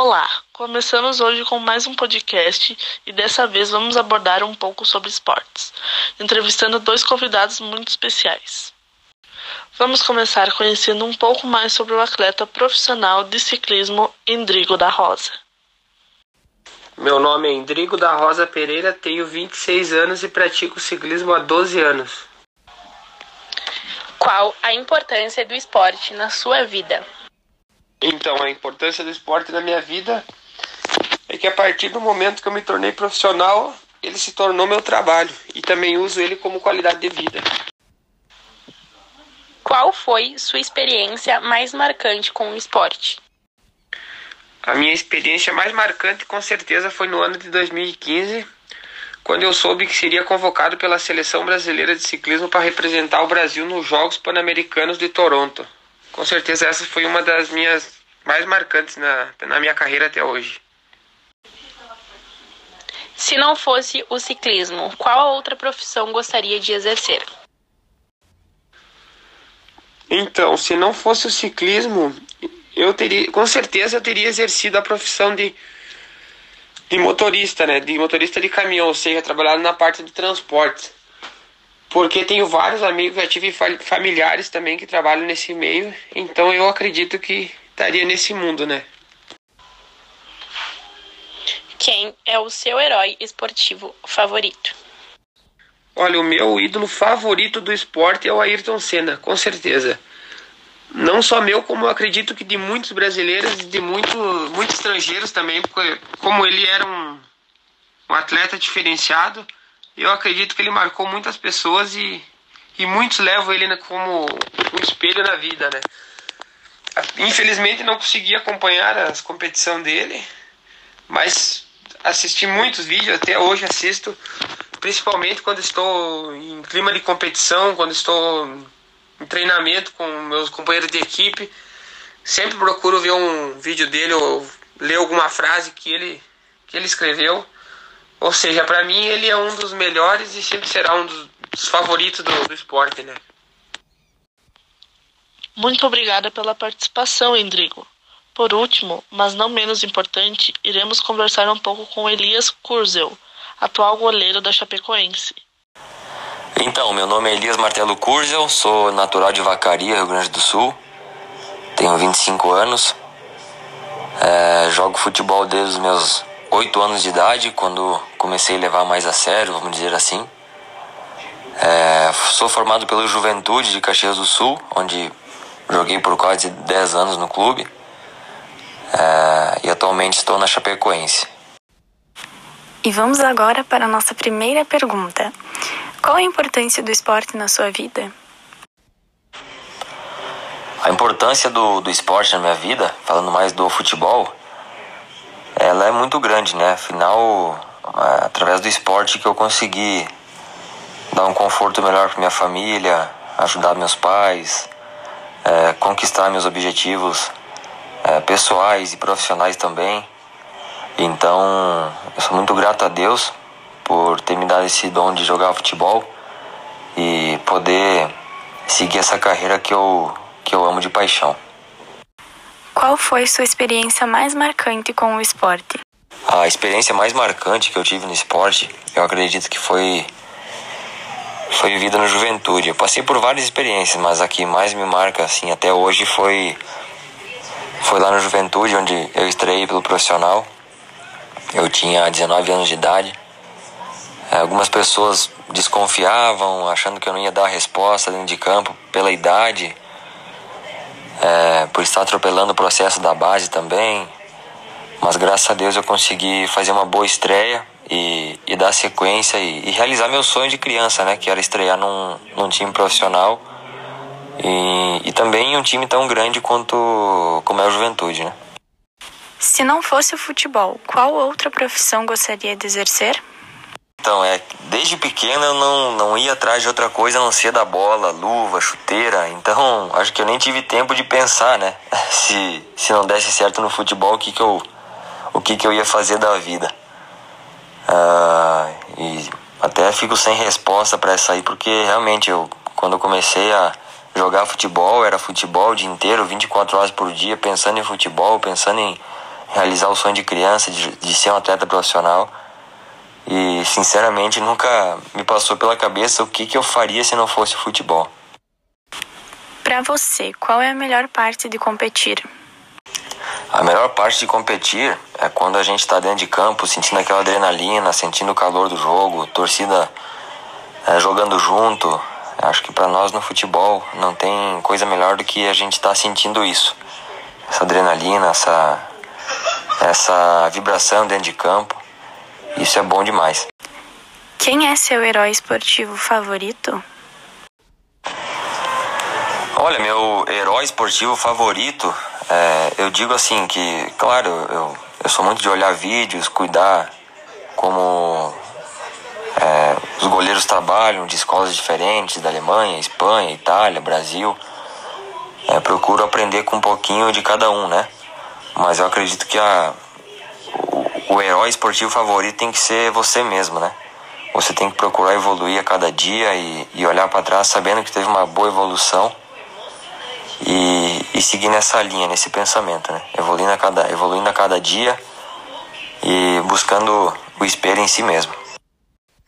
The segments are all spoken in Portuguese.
Olá, começamos hoje com mais um podcast e dessa vez vamos abordar um pouco sobre esportes, entrevistando dois convidados muito especiais. Vamos começar conhecendo um pouco mais sobre o atleta profissional de ciclismo Indrigo da Rosa. Meu nome é Indrigo da Rosa Pereira, tenho 26 anos e pratico ciclismo há 12 anos. Qual a importância do esporte na sua vida? Então, a importância do esporte na minha vida é que a partir do momento que eu me tornei profissional, ele se tornou meu trabalho e também uso ele como qualidade de vida. Qual foi sua experiência mais marcante com o esporte? A minha experiência mais marcante com certeza foi no ano de 2015, quando eu soube que seria convocado pela seleção brasileira de ciclismo para representar o Brasil nos Jogos Pan-Americanos de Toronto. Com certeza essa foi uma das minhas mais marcantes na, na minha carreira até hoje. Se não fosse o ciclismo, qual outra profissão gostaria de exercer? Então, se não fosse o ciclismo, eu teria, com certeza eu teria exercido a profissão de, de motorista, né? De motorista de caminhão, ou seja, trabalhado na parte de transporte. Porque tenho vários amigos, já tive familiares também que trabalham nesse meio, então eu acredito que estaria nesse mundo, né? Quem é o seu herói esportivo favorito? Olha, o meu ídolo favorito do esporte é o Ayrton Senna, com certeza. Não só meu, como eu acredito que de muitos brasileiros e de muito, muitos estrangeiros também, porque como ele era um, um atleta diferenciado, eu acredito que ele marcou muitas pessoas e, e muitos levam ele como um espelho na vida, né? Infelizmente não consegui acompanhar as competição dele, mas assisti muitos vídeos, até hoje assisto, principalmente quando estou em clima de competição, quando estou em treinamento com meus companheiros de equipe. Sempre procuro ver um vídeo dele ou ler alguma frase que ele, que ele escreveu ou seja, para mim ele é um dos melhores e sempre será um dos favoritos do, do esporte, né? Muito obrigada pela participação, Endrigo. Por último, mas não menos importante, iremos conversar um pouco com Elias Kurzel, atual goleiro da Chapecoense. Então, meu nome é Elias Martelo Kurzel, sou natural de Vacaria, Rio Grande do Sul, tenho 25 anos, é, jogo futebol desde os meus oito anos de idade, quando comecei a levar mais a sério, vamos dizer assim. É, sou formado pelo Juventude de Caxias do Sul, onde joguei por quase 10 anos no clube. É, e atualmente estou na Chapecoense. E vamos agora para a nossa primeira pergunta. Qual a importância do esporte na sua vida? A importância do, do esporte na minha vida, falando mais do futebol, ela é muito grande, né? Afinal, é, através do esporte que eu consegui dar um conforto melhor para minha família, ajudar meus pais, é, conquistar meus objetivos é, pessoais e profissionais também. Então, eu sou muito grato a Deus por ter me dado esse dom de jogar futebol e poder seguir essa carreira que eu, que eu amo de paixão. Qual foi sua experiência mais marcante com o esporte? A experiência mais marcante que eu tive no esporte, eu acredito que foi foi vivida na juventude. Eu passei por várias experiências, mas a que mais me marca assim até hoje foi foi lá na juventude onde eu estreiei pelo profissional. Eu tinha 19 anos de idade. É, algumas pessoas desconfiavam, achando que eu não ia dar a resposta dentro de campo pela idade é, por estar atropelando o processo da base também. Mas graças a Deus eu consegui fazer uma boa estreia e, e dar sequência e, e, realizar meu sonho de criança, né? Que era estrear num, num time profissional e, e também em um time tão grande quanto como é a Juventude, né? Se não fosse o futebol, qual outra profissão gostaria de exercer? Então, é, desde pequeno eu não, não ia atrás de outra coisa a não ser da bola, luva, chuteira. Então, acho que eu nem tive tempo de pensar, né? Se, se não desse certo no futebol, o que, que, eu, o que, que eu ia fazer da vida. Ah, e até fico sem resposta para essa aí, porque realmente eu, quando eu comecei a jogar futebol, era futebol o dia inteiro, 24 horas por dia, pensando em futebol, pensando em, realizar o sonho de criança, de, de ser um atleta profissional. E sinceramente nunca me passou pela cabeça o que, que eu faria se não fosse futebol. Para você, qual é a melhor parte de competir? A melhor parte de competir é quando a gente está dentro de campo, sentindo aquela adrenalina, sentindo o calor do jogo, torcida é, jogando junto. Acho que para nós no futebol não tem coisa melhor do que a gente estar tá sentindo isso. Essa adrenalina, essa, essa vibração dentro de campo. Isso é bom demais. Quem é seu herói esportivo favorito? Olha, meu herói esportivo favorito é, eu digo assim que, claro, eu, eu sou muito de olhar vídeos, cuidar como é, os goleiros trabalham de escolas diferentes, da Alemanha, Espanha, Itália, Brasil. É, procuro aprender com um pouquinho de cada um, né? Mas eu acredito que a, o, o herói esportivo favorito tem que ser você mesmo, né? Você tem que procurar evoluir a cada dia e, e olhar para trás sabendo que teve uma boa evolução e, e seguir nessa linha, nesse pensamento, né? Evoluindo a cada, evoluindo a cada dia e buscando o espelho em si mesmo.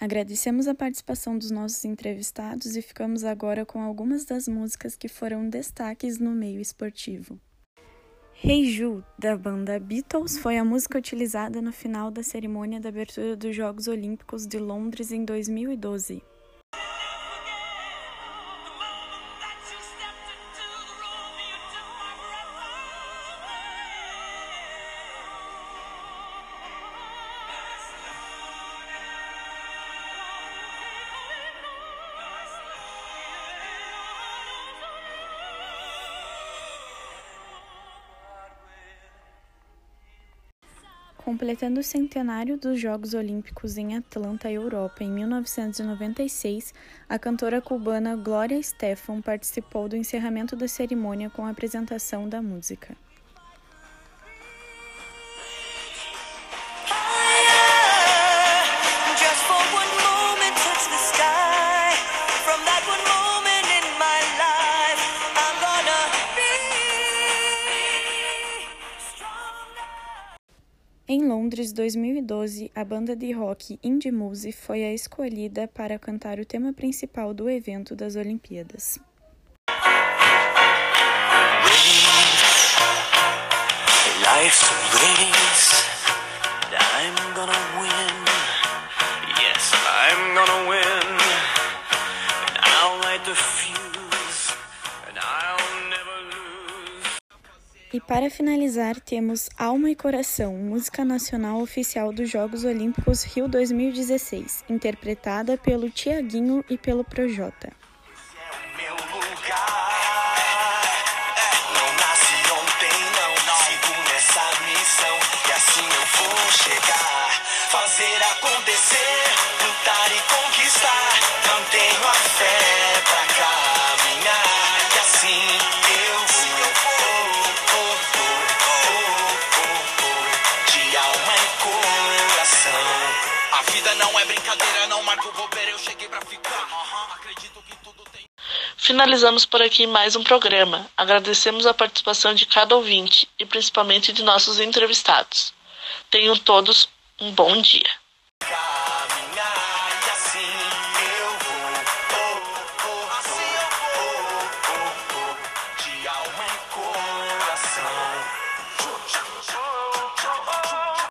Agradecemos a participação dos nossos entrevistados e ficamos agora com algumas das músicas que foram destaques no meio esportivo. Hey Ju, da banda Beatles, foi a música utilizada no final da cerimônia da abertura dos Jogos Olímpicos de Londres em 2012. Completando o centenário dos Jogos Olímpicos em Atlanta, Europa, em 1996, a cantora cubana Gloria Estefan participou do encerramento da cerimônia com a apresentação da música. Londres, 2012, a banda de rock Indie Muse foi a escolhida para cantar o tema principal do evento das Olimpíadas. Para finalizar, temos Alma e Coração, música nacional oficial dos Jogos Olímpicos Rio 2016, interpretada pelo Tiaguinho e pelo Projota. fazer acontecer, lutar e conquistar. Brincadeira, não marco bobeira, eu cheguei pra ficar. Acredito que tudo tem. Finalizamos por aqui mais um programa. Agradecemos a participação de cada ouvinte e principalmente de nossos entrevistados. Tenham todos um bom dia.